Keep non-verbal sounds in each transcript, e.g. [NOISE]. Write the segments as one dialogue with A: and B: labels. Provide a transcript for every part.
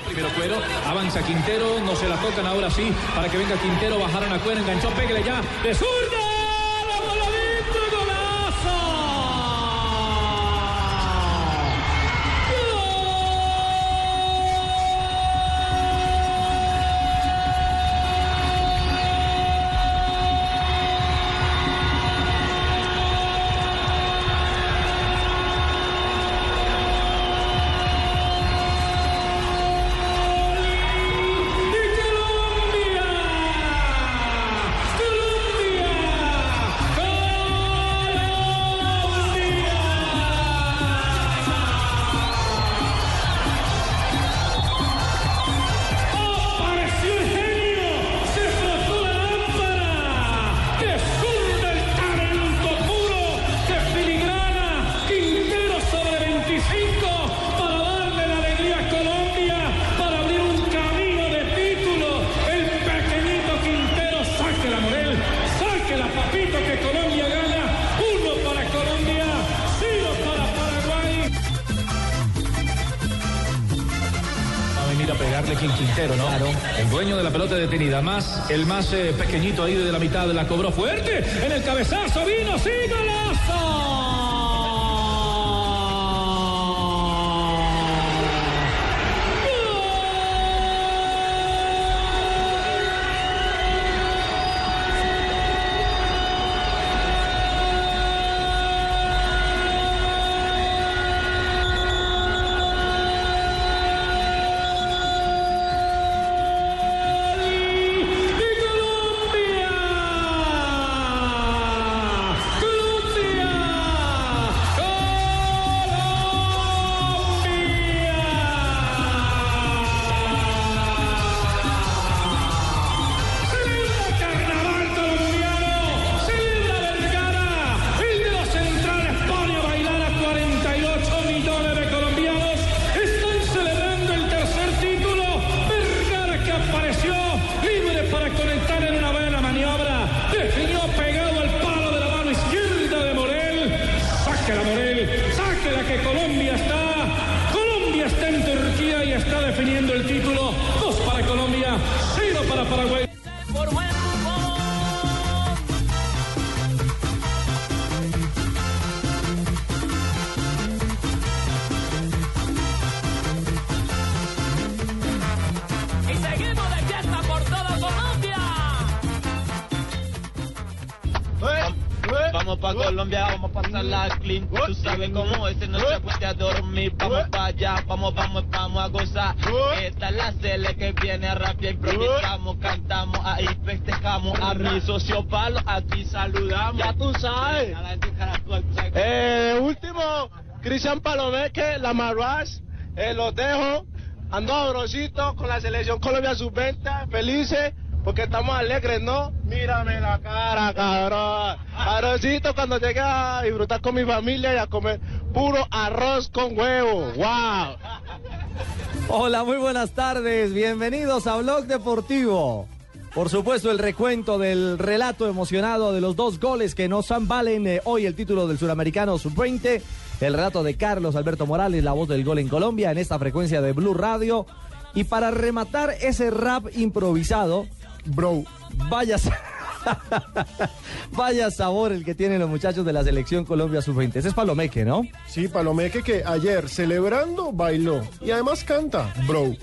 A: Primero Cuero, avanza Quintero, no se la tocan ahora sí, para que venga Quintero, bajaron a Cuero, enganchó, pégale ya, de zurda, Quintero, ¿no? Claro. El dueño de la pelota detenida, más el más eh, pequeñito ahí de la mitad la cobró fuerte. En el cabezazo vino, sí, golazo.
B: Vamos pa' Colombia, vamos a pasar la clean. Tú sabes cómo es, no se puede a dormir. Vamos pa' allá, vamos, vamos, vamos a gozar. Esta es la cele que viene a rapiar, improvisamos, cantamos, ahí festejamos. A mi socio Palo, aquí saludamos. Ya tú sabes. Eh, último, Cristian Palomeque, la Marruaz, eh, los dejo. Ando abrosito con la selección Colombia sub-20, felices. Porque estamos alegres, ¿no? Mírame la cara, cabrón. Arrocito cuando llegue a disfrutar con mi familia y a comer puro arroz con huevo. ¡Wow!
C: Hola, muy buenas tardes. Bienvenidos a Blog Deportivo. Por supuesto, el recuento del relato emocionado de los dos goles que nos valen eh, hoy el título del Suramericano Sub-20. El relato de Carlos Alberto Morales, la voz del gol en Colombia, en esta frecuencia de Blue Radio. Y para rematar ese rap improvisado, bro, vaya, [LAUGHS] vaya sabor el que tienen los muchachos de la selección Colombia Sub-20. Ese es Palomeque, ¿no?
D: Sí, Palomeque que ayer celebrando bailó y además canta, bro.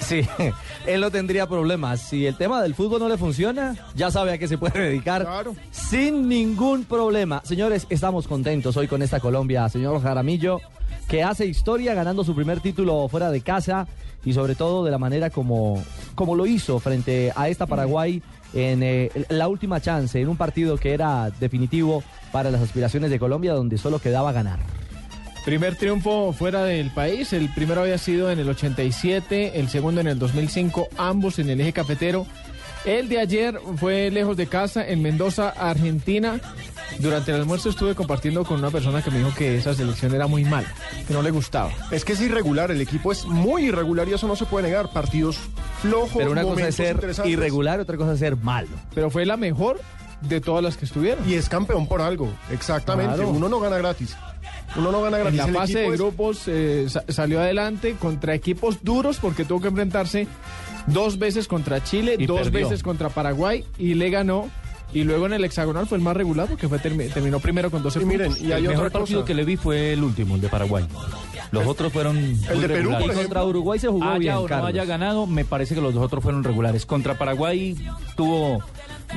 C: Sí, [LAUGHS] él no tendría problemas. Si el tema del fútbol no le funciona, ya sabe a qué se puede dedicar
D: Claro.
C: sin ningún problema. Señores, estamos contentos hoy con esta Colombia, señor Jaramillo, que hace historia ganando su primer título fuera de casa y sobre todo de la manera como, como lo hizo frente a esta Paraguay en eh, la última chance, en un partido que era definitivo para las aspiraciones de Colombia, donde solo quedaba ganar.
E: Primer triunfo fuera del país, el primero había sido en el 87, el segundo en el 2005, ambos en el eje cafetero. El de ayer fue lejos de casa, en Mendoza, Argentina. Durante el almuerzo estuve compartiendo con una persona que me dijo que esa selección era muy mala, que no le gustaba.
D: Es que es irregular, el equipo es muy irregular y eso no se puede negar. Partidos flojos,
C: Pero una cosa es ser irregular, otra cosa es ser malo.
E: Pero fue la mejor de todas las que estuvieron.
D: Y es campeón por algo, exactamente.
E: Claro.
D: Uno no gana gratis. Uno no gana
E: En
D: gratis.
E: la
D: El
E: fase de
D: es-
E: grupos eh, sa- salió adelante contra equipos duros porque tuvo que enfrentarse dos veces contra Chile,
F: Y
E: dos
F: perdió.
E: veces contra Paraguay y le ganó. Y luego en el hexagonal fue el más regular porque fue termi- terminó primero con 12
D: Y miren,
E: puntos.
D: y hay
F: el
D: otra
F: mejor partido
D: cosa.
F: que le vi fue el último, el de Paraguay. Los otros fueron muy
D: de Perú,
F: regulares.
D: por
C: contra Uruguay se jugó
F: haya
C: bien,
F: o no haya ganado, me parece que los dos otros fueron regulares. Contra Paraguay tuvo...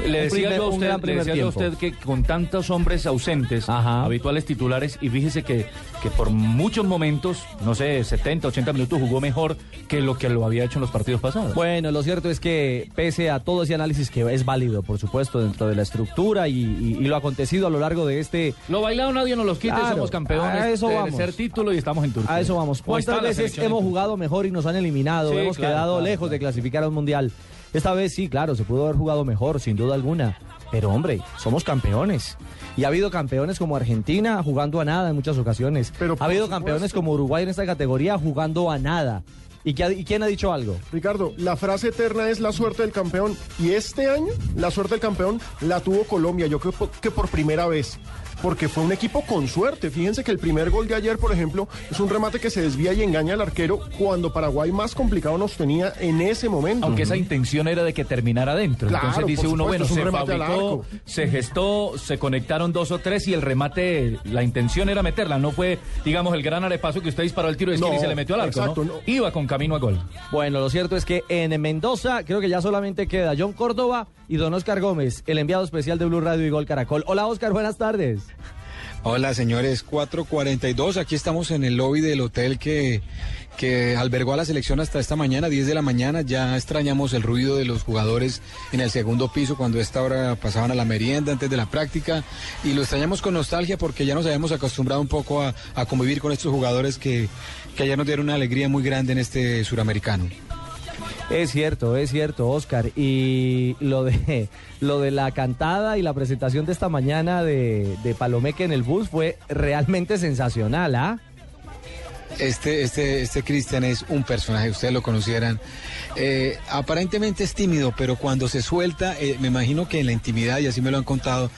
F: Le decía,
C: primer-
F: yo a usted, le
C: primer
F: decía yo a
C: tiempo.
F: usted que con tantos hombres ausentes,
C: Ajá.
F: habituales titulares, y fíjese que, que por muchos momentos, no sé, 70, 80 minutos, jugó mejor que lo que lo había hecho en los partidos pasados.
C: Bueno, lo cierto es que pese a todo ese análisis que es válido, por supuesto, dentro de la estructura y, y- y lo acontecido a lo largo de este...
F: Lo bailado nadie nos los quita,
C: Claro,
F: somos campeones,
C: a eso vamos.
F: tercer título y estamos en Turquía.
C: A eso vamos.
F: ¿Cómo está
C: ¿Cuántas veces hemos jugado mejor y nos han eliminado?
F: Sí,
C: hemos
F: claro,
C: quedado
F: claro,
C: lejos de clasificar a un mundial. Esta vez sí, claro, se pudo haber jugado mejor, sin duda alguna. Pero hombre, somos campeones. Y ha habido campeones como Argentina jugando a nada en muchas ocasiones.
D: Pero
C: ha habido
D: supuesto.
C: campeones como Uruguay en esta categoría jugando a nada. ¿Y, qué y quién ha dicho algo?
D: Ricardo, la frase eterna es la suerte del campeón. Y este año, la suerte del campeón la tuvo Colombia, yo creo que por primera vez. Porque fue un equipo con suerte. Fíjense que el primer gol de ayer, por ejemplo, es un remate que se desvía y engaña al arquero cuando Paraguay más complicado nos tenía en ese momento.
F: Aunque esa intención era de que terminara adentro.
D: Claro,
F: Entonces dice uno, bueno,
D: un
F: se fabricó, se gestó, se conectaron dos o tres y el remate, la intención era meterla. No fue, digamos, el gran arepaso que usted disparó el tiro de esquina
D: No,
F: y se le metió al arco,
D: exacto,
F: ¿no?
D: no.
F: Iba con camino a gol.
C: Bueno, lo cierto es que en Mendoza creo que ya solamente queda John Córdoba y don Oscar Gómez, el enviado especial de Blue Radio y Gol Caracol. Hola Oscar, buenas tardes.
G: Hola señores, 4.42, aquí estamos en el lobby del hotel que, que albergó a la selección hasta esta mañana, 10 de la mañana, ya extrañamos el ruido de los jugadores en el segundo piso cuando a esta hora pasaban a la merienda antes de la práctica y lo extrañamos con nostalgia porque ya nos habíamos acostumbrado un poco a, convivir con estos jugadores que, que ayer nos dieron una alegría muy grande en este suramericano.
C: Es cierto, es cierto, Oscar. Y lo de [LAUGHS] lo de la cantada y la presentación de esta mañana de, de Palomeque en el bus fue realmente sensacional, ¿ah?
G: Este, este, este Cristian es un personaje, ustedes lo conocieran. Eh, aparentemente es tímido, pero cuando se suelta, eh, me imagino que en la intimidad, y así me lo han contado,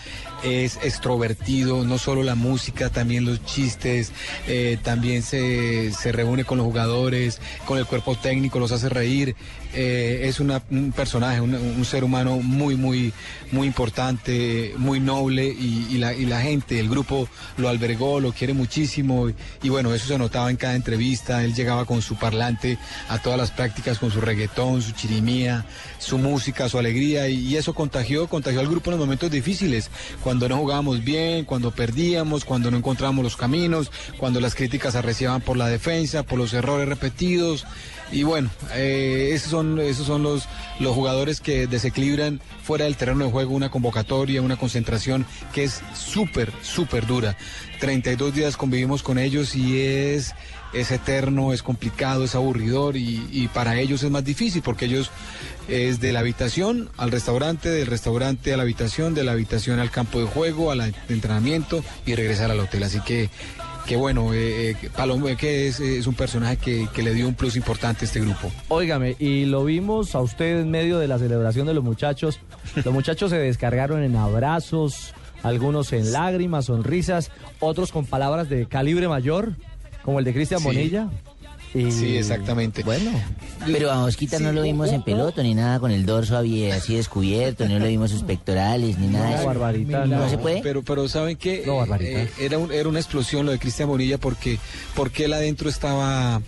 G: es extrovertido, no solo la música, también los chistes, eh, también se, se reúne con los jugadores, con el cuerpo técnico, los hace reír. Eh, es un personaje, un, ser humano muy, muy, muy importante, muy noble y, la, y la gente, el grupo lo albergó, lo quiere muchísimo y, bueno, eso se notaba en cada entrevista. Él llegaba con su parlante a todas las prácticas, con su reggaetón, su chirimía, su música, su alegría y, eso contagió, contagió al grupo en los momentos difíciles, no jugábamos bien, cuando perdíamos, cuando no encontrábamos los caminos, cuando las críticas arreciaban por la defensa, por los errores repetidos. Y bueno, eh, esos son, esos son los, los jugadores que desequilibran fuera del terreno de juego una convocatoria, una concentración que es súper, súper dura. 32 días convivimos con ellos y es, es eterno, es complicado, es aburridor y, y para ellos es más difícil porque ellos es de la habitación al restaurante, del restaurante a la habitación, de la habitación al campo de juego, al entrenamiento y regresar al hotel. Así que que bueno, eh, eh, Palomeque es, es un personaje que, que le dio un plus importante a este grupo.
C: Óigame, y lo vimos a usted en medio de la celebración de los muchachos. Los muchachos se descargaron en abrazos, algunos en lágrimas, sonrisas, otros con palabras de calibre mayor, como el de Cristian
G: Sí.
C: Y-
G: Sí, exactamente.
C: Bueno.
H: Pero a Osquita no lo vimos en pelota ni nada con el dorso así descubierto, no lo vimos sus pectorales ni nada. eso.
C: Barbarita,
H: no. se puede.
G: Pero, pero ¿saben qué?
C: No, Barbarita.
G: Eh, era, un- era una explosión lo de Cristian Bonilla porque, porque él adentro estaba,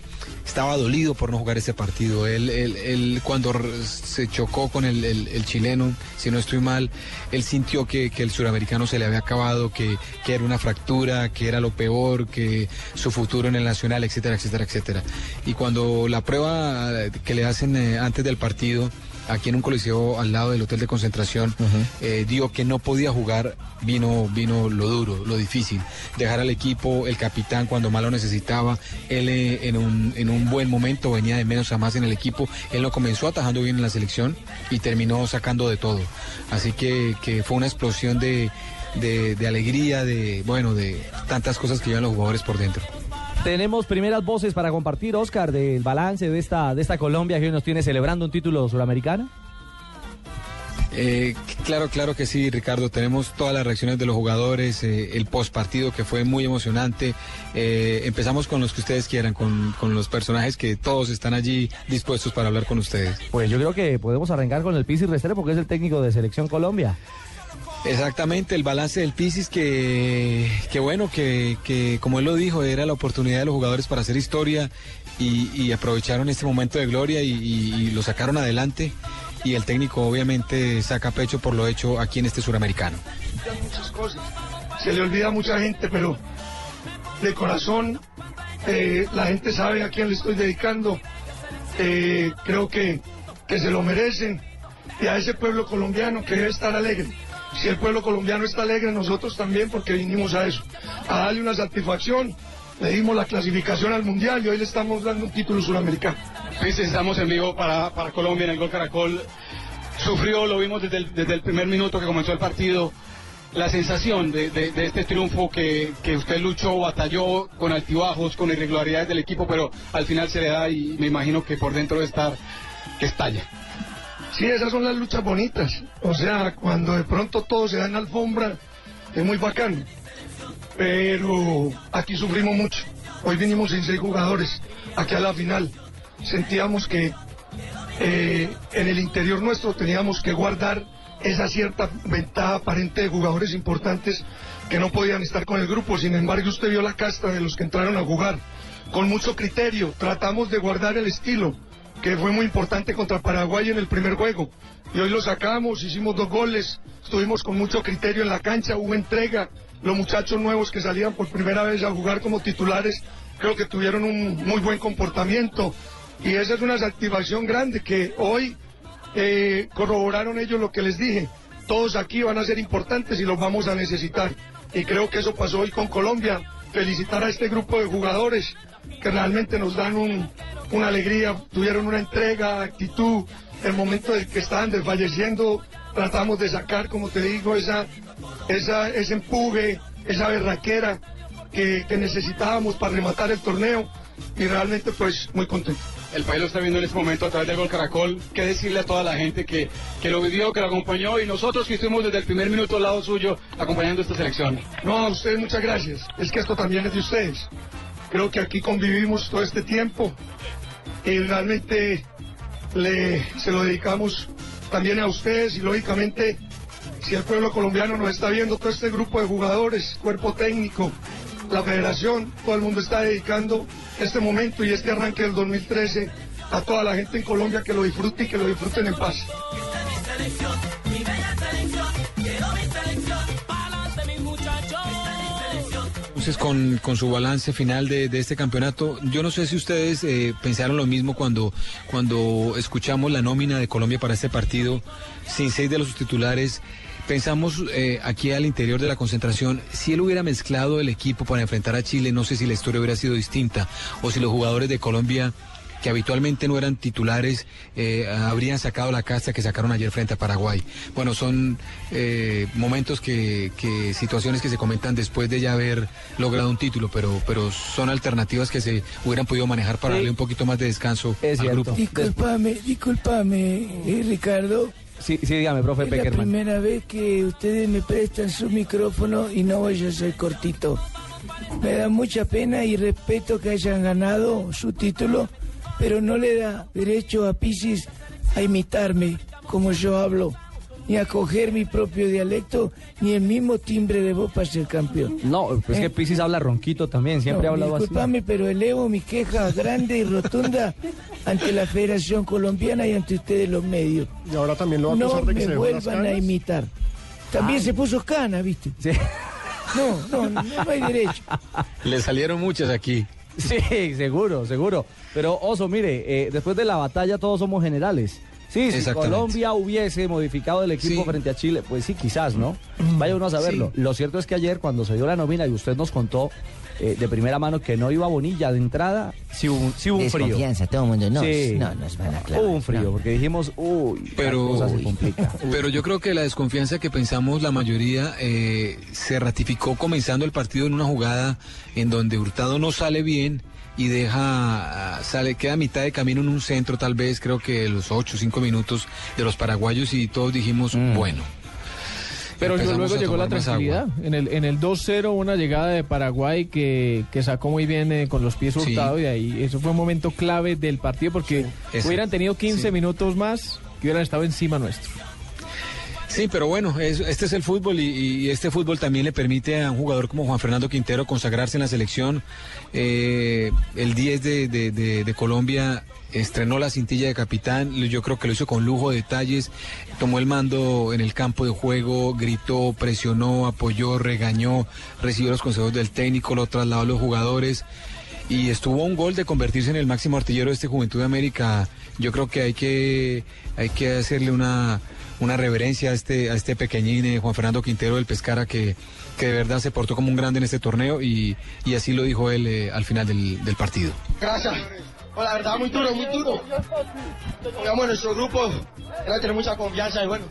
G: estaba dolido por no jugar ese partido. Él, él- él cuando se chocó con el, chileno, si no estoy mal, él sintió que, que el suramericano se le había acabado, que, que era una fractura, que era lo peor, que su futuro en el Nacional, etcétera, etcétera, etcétera. Y cuando la prueba que le hacen eh, antes del partido, aquí en un coliseo al lado del hotel de concentración, eh, dio que no podía jugar, vino, vino lo duro, lo difícil. Dejar al equipo, el capitán cuando más lo necesitaba, él eh, en, un, en un buen momento venía de menos a más en el equipo, él lo comenzó atajando bien en la selección y terminó sacando de todo. Así que, que fue una explosión de, de, de alegría, de, bueno, de tantas cosas que llevan los jugadores por dentro.
C: Tenemos primeras voces para compartir, Oscar, del balance de esta, de esta Colombia que hoy nos tiene celebrando un título suramericano.
G: Eh, claro, claro que sí, Ricardo. Tenemos todas las reacciones de los jugadores, eh, el post partido que fue muy emocionante. Eh, empezamos con los que ustedes quieran, con, con los personajes que todos están allí dispuestos para hablar con ustedes.
C: Pues yo creo que podemos arrancar con el Pizzi Restrepo, porque es el técnico de Selección Colombia.
G: Exactamente, el balance del Pisis que, bueno, que, como él lo dijo, era la oportunidad de los jugadores para hacer historia y, aprovecharon este momento de gloria y lo sacaron adelante y el técnico obviamente saca pecho por lo hecho aquí en este suramericano.
I: muchas cosas. Se le olvida a mucha gente, pero de corazón eh, la gente sabe a quién le estoy dedicando. Eh, creo que, que se lo merecen y a ese pueblo colombiano que debe estar alegre. Si el pueblo colombiano está alegre, nosotros también, porque vinimos a eso, a darle una satisfacción. Le dimos la clasificación al Mundial y hoy le estamos dando un título suramericano.
J: Pues estamos en vivo para, para Colombia en el Gol Caracol. Sufrió, lo vimos desde el, desde el primer minuto que comenzó el partido. La sensación de, de- de este triunfo que, que usted luchó, batalló con altibajos, con irregularidades del equipo, pero al final se le da y me imagino que por dentro debe estar que estalla.
I: Sí, esas son las luchas bonitas. O sea, cuando de pronto todo se da en alfombra, es muy bacano. Pero aquí sufrimos mucho. Hoy vinimos sin seis jugadores, aquí a la final. Sentíamos que eh, en el interior nuestro teníamos que guardar esa cierta ventaja aparente de jugadores importantes que no podían estar con el grupo. Sin embargo, usted vio la casta de los que entraron a jugar. Con mucho criterio, tratamos de guardar el estilo, que fue muy importante contra Paraguay en el primer juego. Y hoy lo sacamos, hicimos dos goles, estuvimos con mucho criterio en la cancha, hubo entrega. Los muchachos nuevos que salían por primera vez a jugar como titulares, creo que tuvieron un muy buen comportamiento. Y esa es una satisfacción grande que hoy eh, corroboraron ellos lo que les dije. Todos aquí van a ser importantes y los vamos a necesitar. Y creo que eso pasó hoy con Colombia. Felicitar a este grupo de jugadores que realmente nos dan un- una alegría, tuvieron una entrega, actitud. El momento en que estaban desfalleciendo, tratamos de sacar, como te digo, esa, esa, ese empuje, esa berraquera que, que necesitábamos para rematar el torneo. Y realmente, pues, muy contento.
J: El país lo está viendo en este momento a través del Gol Caracol. ¿Qué decirle a toda la gente que, que lo vivió, que lo acompañó y nosotros que estuvimos desde el primer minuto al lado suyo acompañando esta selección?
I: No, a ustedes muchas gracias. Es que esto también es de ustedes. Creo que aquí convivimos todo este tiempo y realmente le, se lo dedicamos también a ustedes y lógicamente si el pueblo colombiano nos está viendo, todo este grupo de jugadores, cuerpo técnico, la federación, todo el mundo está dedicando este momento y este arranque del 2013 a toda la gente en Colombia que lo disfrute y que lo disfruten en paz.
G: Entonces, con, con su balance final de, de este campeonato, yo no sé si ustedes eh, pensaron lo mismo cuando, cuando escuchamos la nómina de Colombia para este partido, sin seis de los titulares. Pensamos eh, aquí al interior de la concentración, si él hubiera mezclado el equipo para enfrentar a Chile, no sé si la historia hubiera sido distinta, o si los jugadores de Colombia que habitualmente no eran titulares, eh, habrían sacado la casta que sacaron ayer frente a Paraguay. Bueno, son eh, momentos que, que, situaciones que se comentan después de ya haber logrado un título, pero, pero son alternativas que se hubieran podido manejar para
C: Sí.
G: darle un poquito más de descanso
C: Es
G: al
C: cierto.
G: grupo.
K: Disculpame, disculpame, eh, Ricardo.
C: Sí, sí, dígame, profe
K: Es la
C: Peckerman.
K: primera vez que ustedes me prestan su micrófono y no voy a ser cortito. Me da mucha pena y respeto que hayan ganado su título, pero no le da derecho a Pisis a imitarme como yo hablo, ni a coger mi propio dialecto, ni el mismo timbre de voz para ser campeón.
C: No, pues
K: Eh.
C: que Pisis habla ronquito también, siempre
K: No,
C: ha hablado así.
K: disculpame, pero elevo mi queja grande y rotunda ante la Federación Colombiana y ante ustedes los medios.
D: Y ahora también lo va a
K: No
D: de que
K: me
D: se las
K: vuelvan a imitar. También
D: Ah.
K: se puso cana, ¿viste? No, no, no, no hay derecho.
G: Le salieron muchas aquí.
C: Sí, seguro, seguro. Pero Oso, mire, eh, después de la batalla todos somos generales. Sí, si. Colombia hubiese modificado el equipo
G: Sí.
C: frente a Chile, pues sí, quizás, ¿no? Vaya uno a saberlo.
G: Sí.
C: Lo cierto es que ayer, cuando se dio la nómina y usted nos contó eh, de primera mano que no iba Bonilla de entrada, sí hubo, un- sí hubo un frío.
H: Desconfianza, todo el mundo. No,
C: Sí.
H: no, nos van a clavar.
C: Hubo un frío, porque dijimos, uy,
G: Pero-
C: la cosa se complica. [LAUGHS]
G: Pero yo creo que la desconfianza que pensamos la mayoría eh, se ratificó comenzando el partido en una jugada en donde Hurtado no sale bien y deja, ah, sale, queda a mitad de camino en un centro tal vez, creo que los 8 o 5 minutos de los paraguayos y todos dijimos, bueno.
E: Pero luego llegó la tranquilidad. En el, en el 2-0, una llegada de Paraguay que, que sacó muy bien eh, con los pies
G: Sí.
E: hurtados y ahí eso fue un momento clave del partido porque hubieran tenido 15
G: Sí.
E: minutos más que hubieran estado encima nuestro.
G: Sí, pero bueno, es- este es el fútbol y, este fútbol también le permite a un jugador como Juan Fernando Quintero consagrarse en la selección. Eh, el 10 de, Colombia estrenó la cintilla de capitán, yo creo que lo hizo con lujo de detalles, tomó el mando en el campo de juego, gritó, presionó, apoyó, regañó, recibió los consejos del técnico, lo trasladó a los jugadores y estuvo un gol de convertirse en el máximo artillero de este Juventud de América. Yo creo que hay que, hay que hacerle una, una reverencia a este, a este pequeñín eh, Juan Fernando Quintero del Pescara que, que de verdad se portó como un grande en este torneo y, y así lo dijo él eh, al final del, del partido.
L: Gracias. Bueno, la verdad, muy duro, muy duro. Pongamos nuestro grupo, era tener mucha confianza y bueno,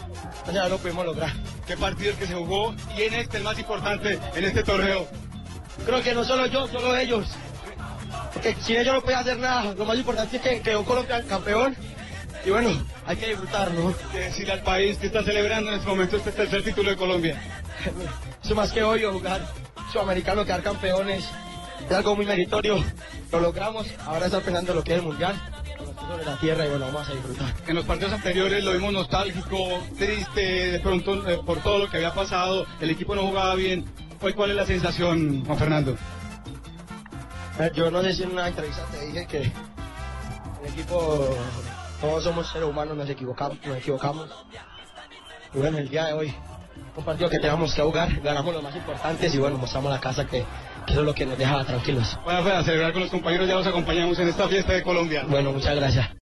L: ya lo pudimos lograr.
J: ¿Qué partido el que se jugó y en este el más importante en este torneo?
L: Creo que no solo yo, solo ellos. Porque sin ellos no podía hacer nada. Lo más importante es que quedó Colombia campeón. Y bueno, hay que disfrutar, ¿no?
J: Que decirle al país que está celebrando en este momento este tercer título de Colombia.
L: Eso más que hoy, jugar sudamericano, quedar campeones, es algo muy meritorio. Lo logramos, ahora está pensando lo que es el mundial. Sobre la tierra y bueno, vamos a disfrutar.
J: En los partidos anteriores lo vimos nostálgico, triste, de pronto eh, por todo lo que había pasado, el equipo no jugaba bien. Hoy, ¿cuál es la sensación, Juan Fernando?
L: Eh, Yo no sé si en una entrevista te dije que el equipo, todos somos seres humanos, nos equivocamos, nos equivocamos. Y bueno, el día de hoy, un partido que teníamos que jugar, ganamos los más importantes y bueno, mostramos la casa que, que eso es lo que nos deja tranquilos.
J: Bueno, pues a celebrar con los compañeros, ya los acompañamos en esta fiesta de Colombia.
L: Bueno, muchas gracias.